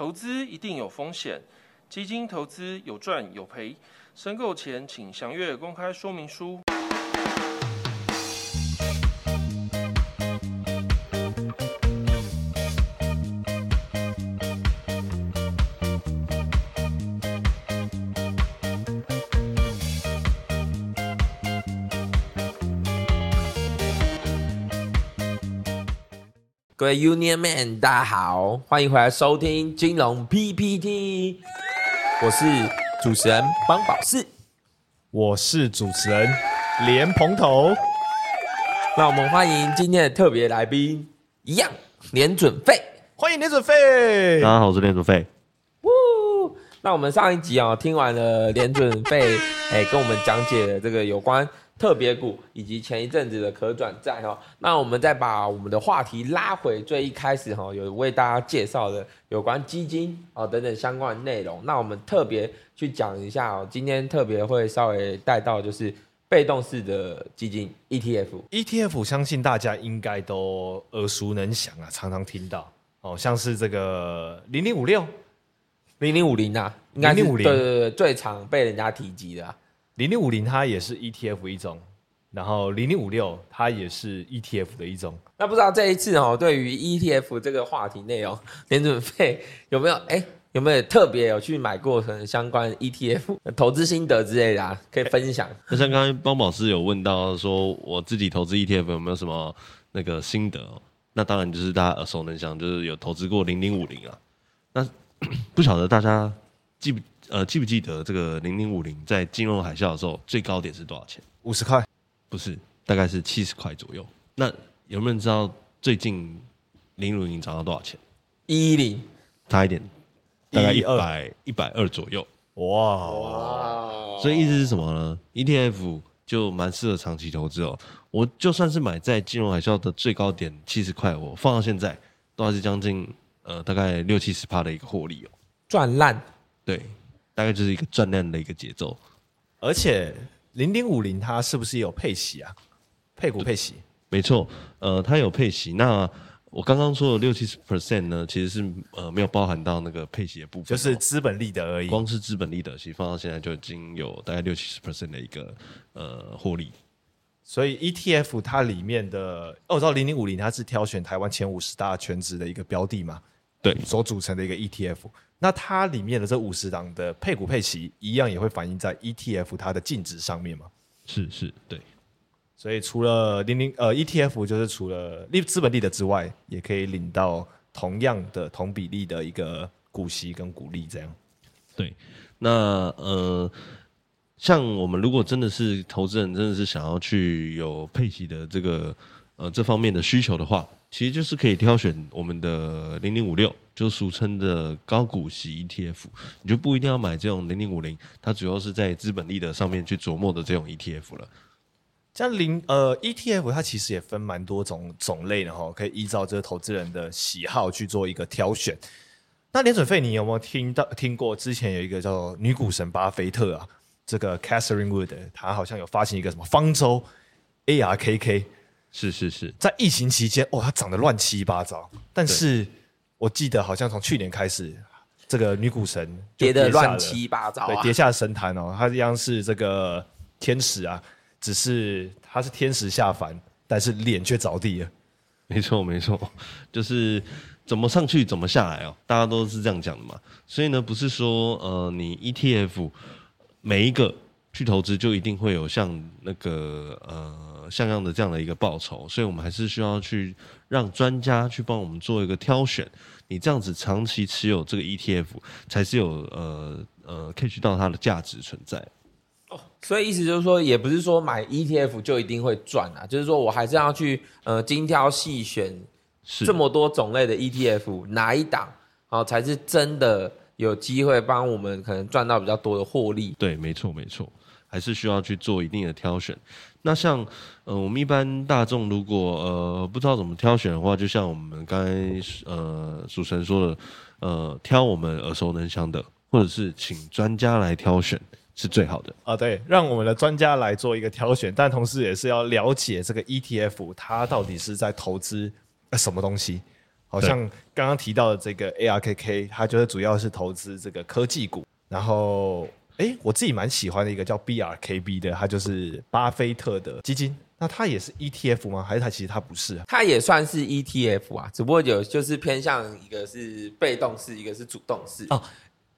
投资一定有风险，基金投资有赚有赔，申购前请详阅公开说明书。各位 Union Man，大家好，欢迎回来收听金融 PPT，我是主持人邦宝士。我是主持人莲蓬头，那我们欢迎今天的特别来宾，一样年准费。欢迎年准费大。家好，我是练主费。呜，那我们上一集啊、听完了连准费，哎，跟我们讲解了这个有关特别股以及前一阵子的可转债哈。那我们再把我们的话题拉回最一开始哈，有为大家介绍的有关基金啊等等相关的内容。那我们特别去讲一下哦，今天特别会稍微带到就是被动式的基金 E ETF。ETF 相信大家应该都耳熟能详啊，常常听到哦，像是这个零零五六、零零五零啊，应该是0050对对对，最常被人家提及的、啊。零零五零，它也是 ETF 一种，然后零零五六它也是 ETF 的一种。那不知道这一次哦，对于 ETF 这个话题内容，联准费有没有哎有没有特别有去买过相关 ETF 投资心得之类的啊？可以分享。那像刚才邦宝师有问到说，我自己投资 ETF 有没有什么那个心得、哦？那当然就是大家耳熟能详，就是有投资过零零五零啊。那 不晓得大家记不呃记不记得这个零零五零在金融海啸的时候最高点是多少钱？五十块，不是，大概是七十块左右。那有没有人知道最近零零五零涨到多少钱？一一零差一点，大概一百一百二左右。哇，哇所以意思是什么呢？ETF 就蛮适合长期投资哦。我就算是买在金融海啸的最高点七十块，我放到现在都还是将近呃大概六七十趴的一个获利哦。赚烂对，大概就是一个转量的一个节奏。而且零零五零它是不是也有配息啊？配股配息，没错，呃，它有配息。那我刚刚说的六七十 percent 呢，其实是呃没有包含到那个配息的部分哦、就是资本利得而已。光是资本利得，其实放到现在就已经有大概六七十 percent 的一个呃获利。所以 ETF 它里面的，哦，我知道零零五零它是挑选台湾前五十大全值的一个标的嘛，对，所组成的一个 ETF。那它里面的这五十档的配股配息，一样也会反映在 ETF 它的净值上面嘛。是是，对。所以除了零零呃 ETF，就是除了利资本利得之外，也可以领到同样的同比例的一个股息跟股利，这样。对，那呃，像我们如果真的是投资人，真的是想要去有配息的这个呃这方面的需求的话，其实就是可以挑选我们的零零五六，就俗称的高股息 ETF，你就不一定要买这种零零五零，它主要是在资本利得上面去琢磨的这种 ETF 了。像零呃 ETF，它其实也分蛮多种种类的哈，可以依照这个投资人的喜好去做一个挑选。那联准费，你有没有听到听过？之前有一个叫女股神巴菲特啊，这个 Catherine Wood，她好像有发行一个什么方舟 ARKK，是是是，在疫情期间，哦，它涨得乱七八糟。但是我记得好像从去年开始，这个女股神就跌得乱七八糟对，啊跌！下神坛哦，它一样是这个天使啊，只是它是天使下凡，但是脸却着地了。没错，没错，就是怎么上去怎么下来哦，大家都是这样讲的嘛。所以呢，不是说呃，你 ETF 每一个去投资就一定会有像那个呃像样的这样的一个报酬，所以我们还是需要去让专家去帮我们做一个挑选。你这样子长期持有这个 ETF，才是有呃呃 catch 到它的价值存在。哦所以意思就是说，也不是说买 ETF 就一定会赚啊，就是说我还是要去呃精挑细选是这么多种类的 ETF，哪一档哦才是真的有机会帮我们可能赚到比较多的获利？对，没错，没错，还是需要去做一定的挑选。那像呃，我们一般大众如果呃不知道怎么挑选的话，就像我们刚才呃主持人说的，呃，挑我们耳熟能详的，或者是请专家来挑选是最好的。啊，对，让我们的专家来做一个挑选，但同时也是要了解这个 ETF 它到底是在投资什么东西。好像刚刚提到的这个 ARKK，它就是主要是投资这个科技股。然后，哎，我自己蛮喜欢的一个叫 BRKB 的，它就是巴菲特的基金。那它也是 ETF 吗？还是它其实它不是啊？它也算是 ETF 啊，只不过有就是偏向一个是被动式，一个是主动式。哦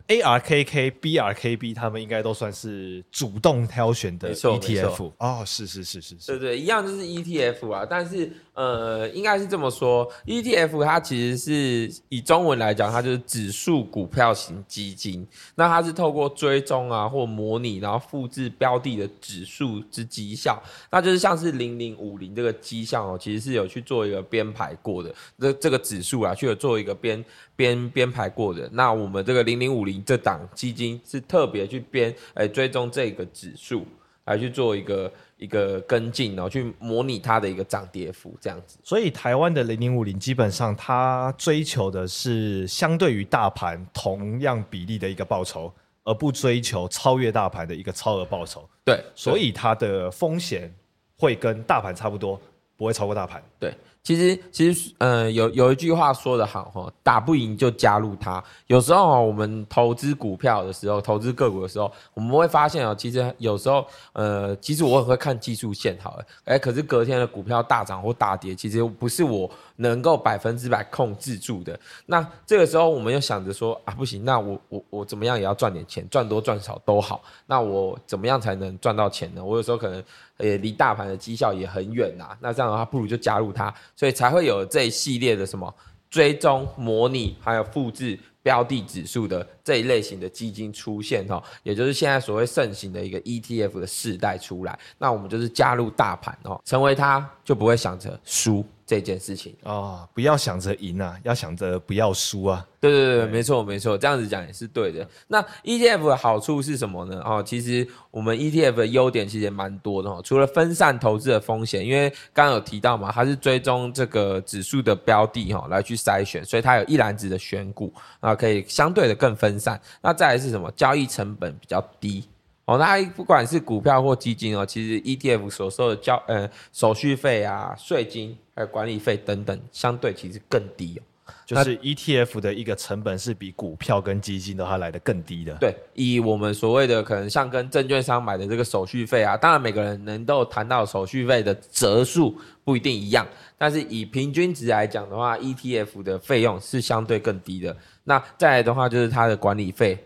ARKK、BRKB 他们应该都算是主动挑选的 ETF 哦，是是是是是，对对，一样就是 ETF 啊，但是呃，应该是这么说，ETF 它其实是以中文来讲，它就是指数股票型基金。那它是透过追踪啊或模拟，然后复制标的的指数之绩效，那就是像是零零五零这个绩效哦，其实是有去做一个编排过的，这这个指数啊，去有做一个编编编排过的。那我们这个零零五零这档基金是特别去编，哎，追踪这个指数。来去做一个一个跟进，然后去模拟它的一个涨跌幅，这样子。所以台湾的零零五零基本上它追求的是相对于大盘同样比例的一个报酬，而不追求超越大盘的一个超额报酬，对，所以它的风险会跟大盘差不多，不会超过大盘。对，其实其实呃有有一句话说的好哈，打不赢就加入它。有时候我们投资股票的时候，投资个股的时候，我们会发现啊，其实有时候呃，其实我也会看技术线好了，哎，可是隔天的股票大涨或大跌，其实不是我能够百分之百控制住的。那这个时候我们又想着说啊，不行，那我我我怎么样也要赚点钱，赚多赚少都好。那我怎么样才能赚到钱呢？我有时候可能也离大盘的绩效也很远呐、那这样的话，不如就加入它，所以才会有这一系列的什么追踪、模拟，还有复制标的指数的这一类型的基金出现哈，也就是现在所谓盛行的一个 ETF 的世代出来。那我们就是加入大盘哦，成为它就不会想着输这件事情。哦，不要想着赢啊，要想着不要输啊。对对对，没错没错，这样子讲也是对的。那 ETF 的好处是什么呢？哦，其实我们 ETF 的优点其实也蛮多的哦。除了分散投资的风险，因为刚刚有提到嘛，它是追踪这个指数的标的哈、来去筛选，所以它有一篮子的选股啊，可以相对的更分散。那再来是什么？交易成本比较低。哦，那不管是股票或基金哦，其实 ETF 所收的交呃手续费啊、税金还有管理费等等，相对其实更低哦。就是 ETF 的一个成本是比股票跟基金都还来的更低的。对，以我们所谓的可能像跟证券商买的这个手续费啊，当然每个人能够谈到手续费的折数不一定一样，但是以平均值来讲的话，ETF 的费用是相对更低的。那再来的话就是它的管理费，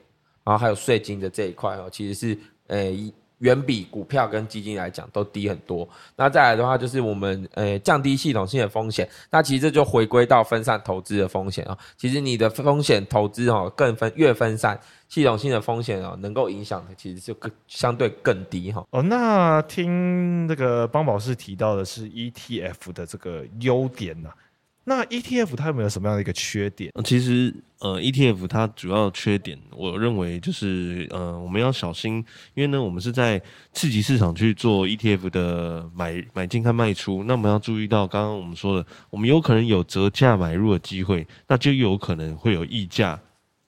然后还有税金的这一块哦，其实是呃远比股票跟基金来讲都低很多。那再来的话就是我们呃降低系统性的风险，那其实这就回归到分散投资的风险啊、其实你的风险投资哦更分越分散，系统性的风险哦能够影响的其实就更相对更低哈、哦，那听这个邦宝士提到的是 ETF 的这个优点呐、那 ETF 它有没有什么样的一个缺点？其实呃，ETF 它主要缺点，我认为就是呃，我们要小心，因为呢，我们是在刺激市场去做 ETF 的买买进和卖出，那我们要注意到刚刚我们说的，我们有可能有折价买入的机会，那就有可能会有溢价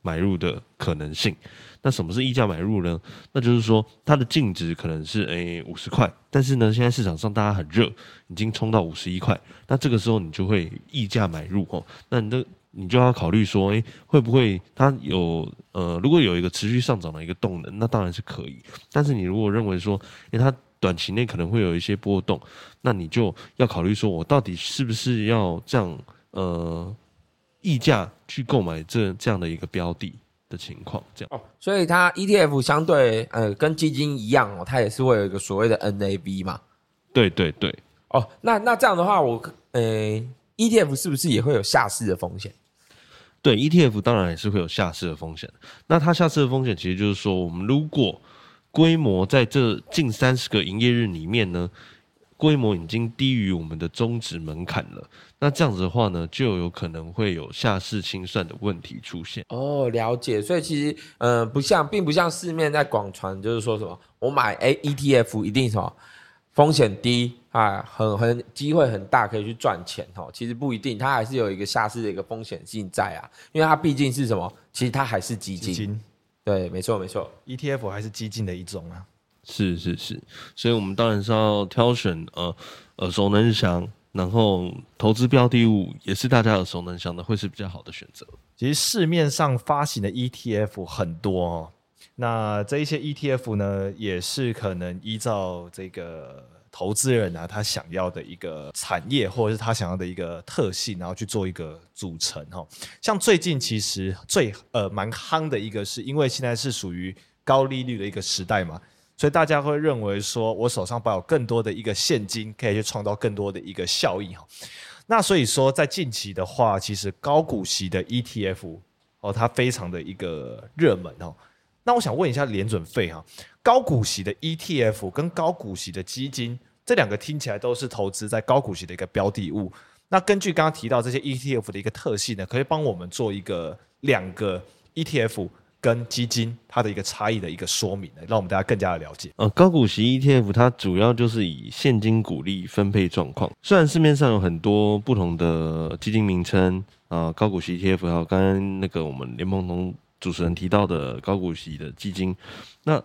买入的可能性。那什么是溢价买入呢？那就是说它的净值可能是诶五十块，但是呢，现在市场上大家很热，已经冲到五十一块，那这个时候你就会溢价买入哦。那你的你就要考虑说，诶，会不会它有呃，如果有一个持续上涨的一个动能，那当然是可以。但是你如果认为说，诶，它短期内可能会有一些波动，那你就要考虑说，我到底是不是要这样呃溢价去购买这这样的一个标的的情况，这样。哦，所以它 ETF 相对呃跟基金一样哦，它也是会有一个所谓的 NAV 嘛。对对对，哦，那那这样的话，我呃 ETF 是不是也会有下市的风险？对 ETF 当然也是会有下市的风险。那它下市的风险其实就是说，我们如果规模在这近三十个营业日里面呢，规模已经低于我们的终止门槛了，那这样子的话呢，就有可能会有下市清算的问题出现。哦，了解。所以其实呃不像，并不像市面在广传，就是说什么我买 A ETF 一定什么风险低啊，很很机会很大，可以去赚钱哦。其实不一定，它还是有一个下市的一个风险性在啊，因为它毕竟是什么，其实它还是基金。基金对，没错没错。ETF 还是基金的一种啊。是是是，所以我们当然是要挑选呃耳熟能详，然后投资标的物也是大家耳熟能详的，会是比较好的选择。其实市面上发行的 ETF 很多哦，那这一些 ETF 呢，也是可能依照这个投资人啊，他想要的一个产业或者是他想要的一个特性，然后去做一个组成哈、像最近其实最呃蛮夯的一个是，因为现在是属于高利率的一个时代嘛，所以大家会认为说我手上保有更多的一个现金，可以去创造更多的一个效益哈。那所以说，在近期的话，其实高股息的 ETF 哦，它非常的一个热门哦。那我想问一下联准费哈，高股息的 ETF 跟高股息的基金这两个听起来都是投资在高股息的一个标的物。那根据刚刚提到这些 ETF 的一个特性呢，可以帮我们做一个两个 ETF 跟基金它的一个差异的一个说明，让我们大家更加的了解。呃，高股息 ETF 它主要就是以现金股利分配状况。虽然市面上有很多不同的基金名称啊、呃，高股息 ETF，还有刚刚那个我们联盟同主持人提到的高股息的基金，那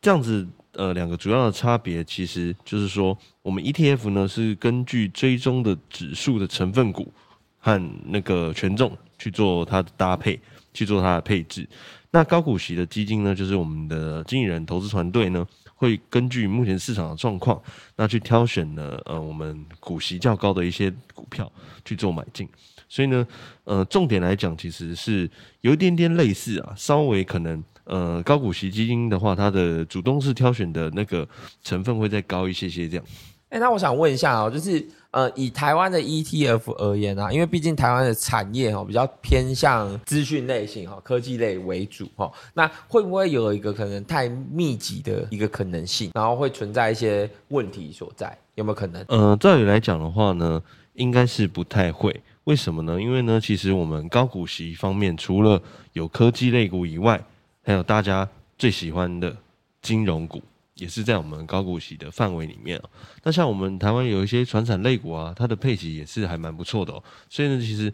这样子呃两个主要的差别，其实就是说，我们 ETF 呢是根据追踪的指数的成分股和那个权重去做它的搭配，去做它的配置。那高股息的基金呢，就是我们的经纪人投资团队呢，会根据目前市场的状况，那去挑选呢，呃，我们股息较高的一些股票去做买进。所以呢，呃，重点来讲，其实是有一点点类似啊，稍微可能，呃，高股息基金的话，它的主动式挑选的那个成分会再高一些些这样。哎、那我想问一下哦，就是呃，以台湾的 ETF 而言啊，因为毕竟台湾的产业哦比较偏向资讯类型哈、科技类为主哈、那会不会有一个可能太密集的一个可能性，然后会存在一些问题所在？有没有可能？呃，照理来讲的话呢，应该是不太会。为什么呢？因为呢，其实我们高股息方面，除了有科技类股以外，还有大家最喜欢的金融股，也是在我们高股息的范围里面哦。那像我们台湾有一些传产类股啊，它的配息也是还蛮不错的哦。所以呢，其实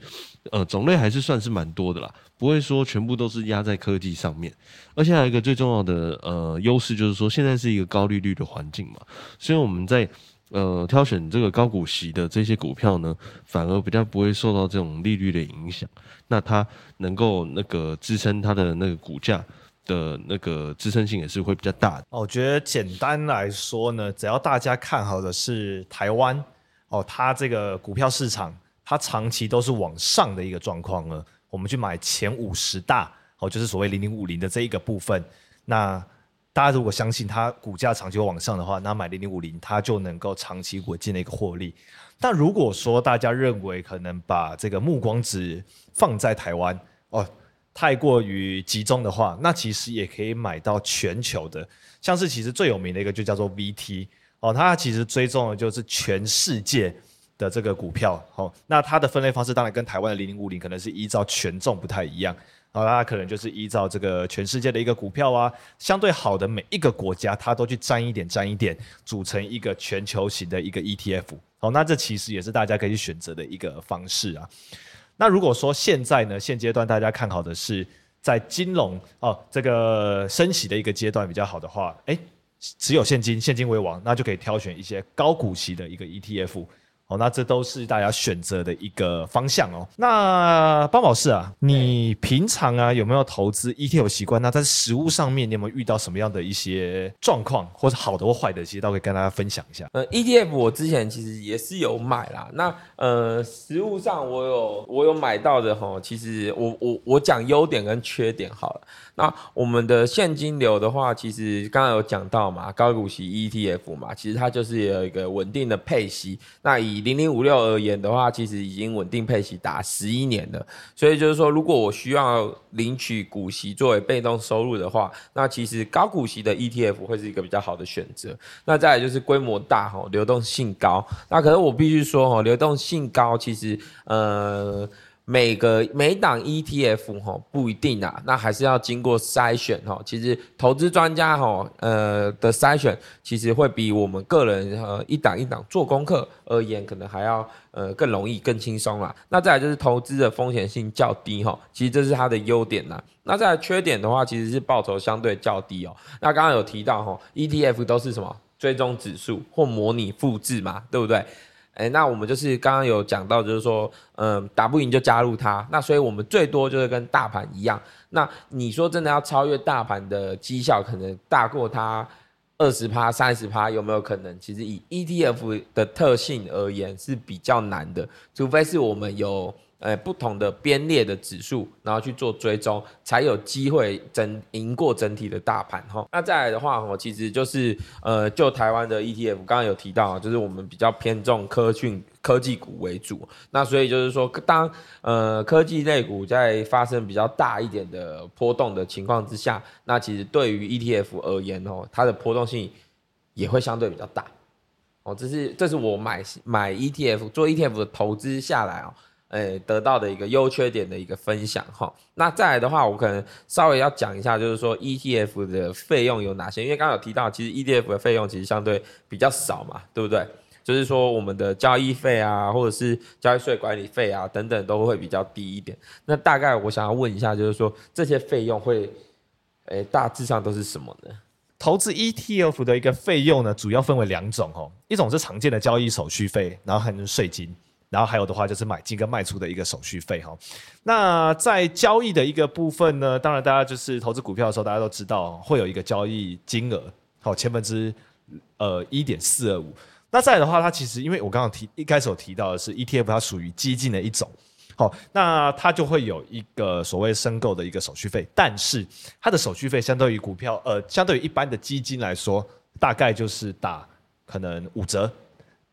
呃种类还是算是蛮多的啦，不会说全部都是压在科技上面。而且还有一个最重要的呃优势，就是说现在是一个高利率的环境嘛，所以我们在呃，挑选这个高股息的这些股票呢，反而比较不会受到这种利率的影响。那它能够那个支撑它的那个股价的那个支撑性也是会比较大的。我觉得简单来说呢，只要大家看好的是台湾哦，它这个股票市场它长期都是往上的一个状况呢，我们去买前五十大哦，就是所谓零零五零的这一个部分，那。大家如果相信它股价长期往上的话，那买零零五零它就能够长期稳健的一个获利。但如果说大家认为可能把这个目光只放在台湾哦，太过于集中的话，那其实也可以买到全球的，像是其实最有名的一个就叫做 VT 哦，它其实追踪的就是全世界的这个股票哦。那它的分类方式当然跟台湾的零零五零可能是依照权重不太一样。然后它可能就是依照这个全世界的一个股票啊，相对好的每一个国家，它都去沾一点沾一点，组成一个全球型的一个 ETF。哦，那这其实也是大家可以去选择的一个方式啊。那如果说现在呢，现阶段大家看好的是在金融哦这个升息的一个阶段比较好的话，哎，持有现金，现金为王，那就可以挑选一些高股息的一个 ETF。哦，那这都是大家选择的一个方向哦。那邦宝士啊，你平常啊有没有投资 ETF 习惯？那在实物上面，你有没有遇到什么样的一些状况，或者好的或坏的，其实都可以跟大家分享一下。呃，ETF 我之前其实也是有买啦。那呃，实物上我有我有买到的哈，其实我我我讲优点跟缺点好了。那我们的现金流的话，其实刚刚有讲到嘛，高股息 ETF 嘛，其实它就是有一个稳定的配息。那以零零五六而言的话，其实已经稳定配息达十一年了。所以就是说，如果我需要领取股息作为被动收入的话，那其实高股息的 ETF 会是一个比较好的选择。那再来就是规模大哈，流动性高。那可是我必须说哈，流动性高，其实呃。每个每档 ETF 哈不一定啊，那还是要经过筛选哈。其实投资专家哈呃的筛选，其实会比我们个人呃一档一档做功课而言，可能还要呃更容易更轻松啦。那再来就是投资的风险性较低哈，其实这是它的优点呐。那再来缺点的话，其实是报酬相对较低哦。那刚刚有提到哈，ETF 都是什么追踪指数或模拟复制嘛，对不对？哎，那我们就是刚刚有讲到，就是说，嗯，打不赢就加入它。那所以我们最多就是跟大盘一样。那你说真的要超越大盘的绩效，可能大过它二十趴、三十趴，有没有可能？其实以 ETF 的特性而言是比较难的，除非是我们有。呃，不同的编列的指数，然后去做追踪，才有机会整赢过整体的大盘哈。那再来的话，我，其实就是呃，就台湾的 ETF，刚刚有提到，就是我们比较偏重科讯科技股为主。那所以就是说，当呃科技类股在发生比较大一点的波动的情况之下，那其实对于 ETF 而言哦，它的波动性也会相对比较大。哦，这是这是我买买 ETF 做 ETF 的投资下来哦。诶，得到的一个优缺点的一个分享哈。那再来的话，我可能稍微要讲一下，就是说 ETF 的费用有哪些？因为刚刚有提到，其实 ETF 的费用其实相对比较少嘛，对不对？就是说我们的交易费啊，或者是交易税管理费啊等等，都会比较低一点。那大概我想要问一下，就是说这些费用会，诶，大致上都是什么呢？投资 ETF 的一个费用呢，主要分为两种哦，一种是常见的交易手续费，然后还有税金。然后还有的话就是买进跟卖出的一个手续费哈。那在交易的一个部分呢，当然大家就是投资股票的时候，大家都知道会有一个交易金额，好千分之呃一点四二五。那再的话，它其实因为我刚刚提一开始有提到的是 ETF，它属于基金的一种，好，那它就会有一个所谓申购的一个手续费，但是它的手续费相对于股票呃，相对于一般的基金来说，大概就是打可能五折。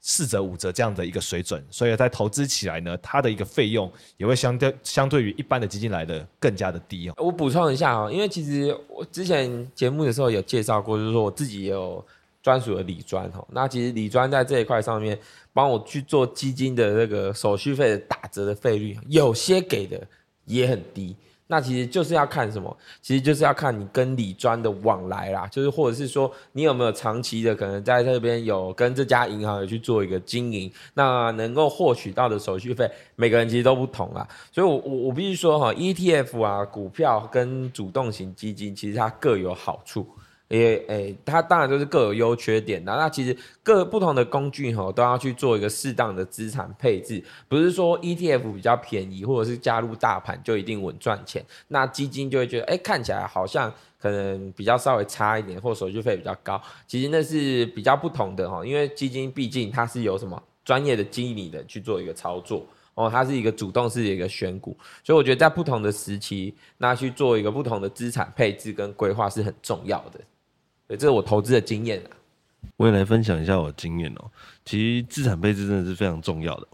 四折五折这样的一个水准，所以在投资起来呢，它的一个费用也会相对相对于一般的基金来的更加的低哦。我补充一下啊，因为其实我之前节目的时候有介绍过，就是说我自己也有专属的理专哈。那其实理专在这一块上面帮我去做基金的那个手续费的打折的费率，有些给的也很低。那其实就是要看什么？其实就是要看你跟理专的往来啦，就是或者是说你有没有长期的可能在这边有跟这家银行有去做一个经营，那能够获取到的手续费，每个人其实都不同啦。所以，我我我必须说哈，ETF 啊，股票跟主动型基金，其实它各有好处。也诶，它当然就是各有优缺点的。那其实各不同的工具哈，都要去做一个适当的资产配置，不是说 ETF 比较便宜，或者是加入大盘就一定稳赚钱。那基金就会觉得，哎，看起来好像可能比较稍微差一点，或手续费比较高。其实那是比较不同的哈，因为基金毕竟它是有什么专业的经理的去做一个操作哦，它是一个主动式的一个选股，所以我觉得在不同的时期，那去做一个不同的资产配置跟规划是很重要的。对，这是我投资的经验啊。我也来分享一下我的经验哦。其实资产配置真的是非常重要的，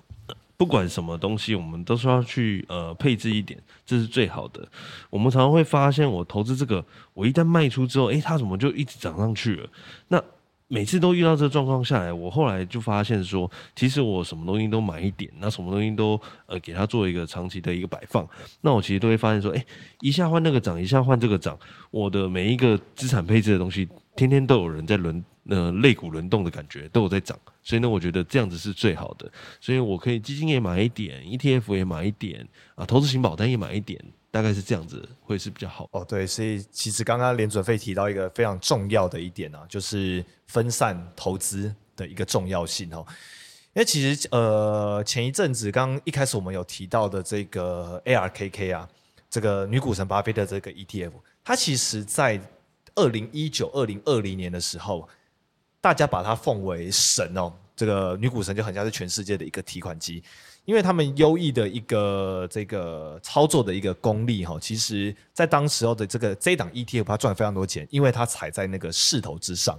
不管什么东西，我们都是要去呃配置一点，这是最好的。我们常常会发现，我投资这个，我一旦卖出之后，诶，它怎么就一直涨上去了？那每次都遇到这个状况下来，我后来就发现说，其实我什么东西都买一点，那什么东西都呃给它做一个长期的一个摆放，那我其实都会发现说，哎，一下换那个涨，一下换这个涨，我的每一个资产配置的东西，天天都有人在轮，呃，肋骨轮动的感觉都有在涨，所以呢，我觉得这样子是最好的，所以我可以基金也买一点，ETF 也买一点，啊，投资型保单也买一点。大概是这样子，会是比较好哦。对，所以其实刚刚连准费提到一个非常重要的一点啊，就是分散投资的一个重要性哦。因为其实呃，前一阵子刚一开始我们有提到的这个 ARKK 啊，这个女股神巴菲特这个 ETF，它其实在二零一九、二零二零年的时候，大家把它奉为神哦。这个女股神就很像是全世界的一个提款机。因为他们优异的一个这个操作的一个功力哈，其实在当时候的这个这档 ETF 它赚非常多钱，因为它踩在那个势头之上。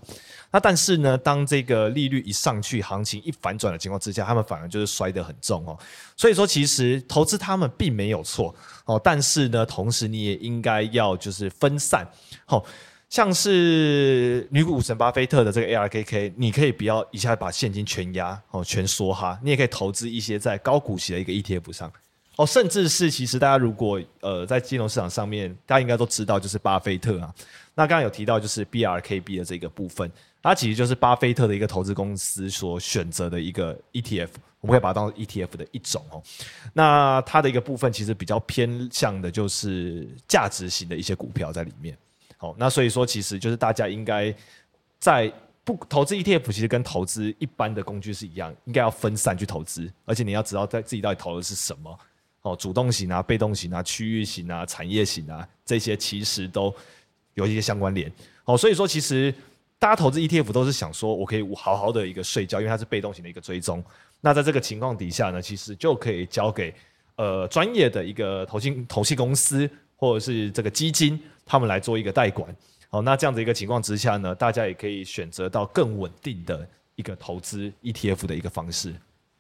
那但是呢，当这个利率一上去，行情一反转的情况之下，他们反而就是摔得很重哦。所以说，其实投资他们并没有错哦，但是呢，同时你也应该要就是分散哦。像是女股神巴菲特的这个 ARKK，你可以不要一下把现金全压哦，全缩哈，你也可以投资一些在高股息的一个 ETF 上。哦，甚至是其实大家如果呃在金融市场上面，大家应该都知道就是巴菲特啊，那刚刚有提到就是 BRKB 的这个部分，它其实就是巴菲特的一个投资公司所选择的一个 ETF，我们可以把它当做 ETF 的一种哦，那它的一个部分其实比较偏向的就是价值型的一些股票在里面。哦，那所以说，其实就是大家应该在不投资 ETF 其实跟投资一般的工具是一样，应该要分散去投资，而且你要知道在自己到底投的是什么。哦，主动型啊、被动型啊、区域型啊、产业型啊，这些其实都有一些相关联。哦，所以说其实大家投资 ETF 都是想说我可以好好的一个睡觉，因为它是被动型的一个追踪。那在这个情况底下呢，其实就可以交给呃专业的一个投信投信公司或者是这个基金，他们来做一个代管。好，那这样的一个情况之下呢，大家也可以选择到更稳定的一个投资 ETF 的一个方式。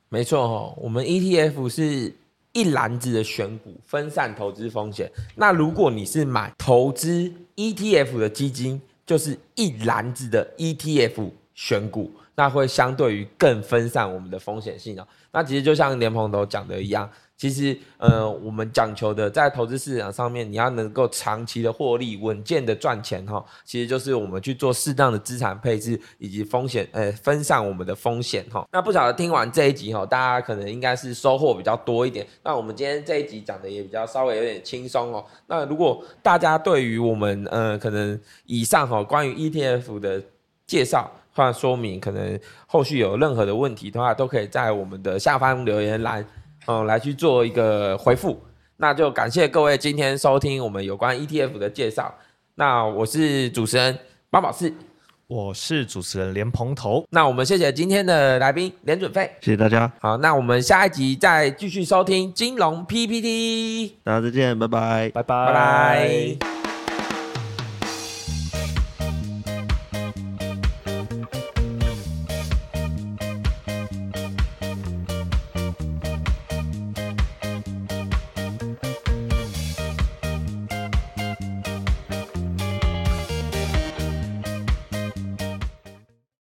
没错哦，我们 ETF 是一篮子的选股，分散投资风险。那如果你是买投资 ETF 的基金，就是一篮子的 ETF 选股，那会相对于更分散我们的风险性哦。那其实就像连鹏头讲的一样，其实呃，我们讲求的在投资市场上面，你要能够长期的获利、稳健的赚钱哈，其实就是我们去做适当的资产配置以及风险呃分散我们的风险哈。那不晓得听完这一集哈，大家可能应该是收获比较多一点。那我们今天这一集讲的也比较稍微有点轻松哦。那如果大家对于我们呃可能以上哈关于 ETF 的介绍或说明，可能后续有任何的问题的话，都可以在我们的下方留言栏，嗯，来去做一个回复。那就感谢各位今天收听我们有关 ETF 的介绍。那我是主持人八宝四，我是主持人连蓬头，那我们谢谢今天的来宾连准费。谢谢大家，好，那我们下一集再继续收听金融 PPT，大家再见，拜拜。拜拜拜拜。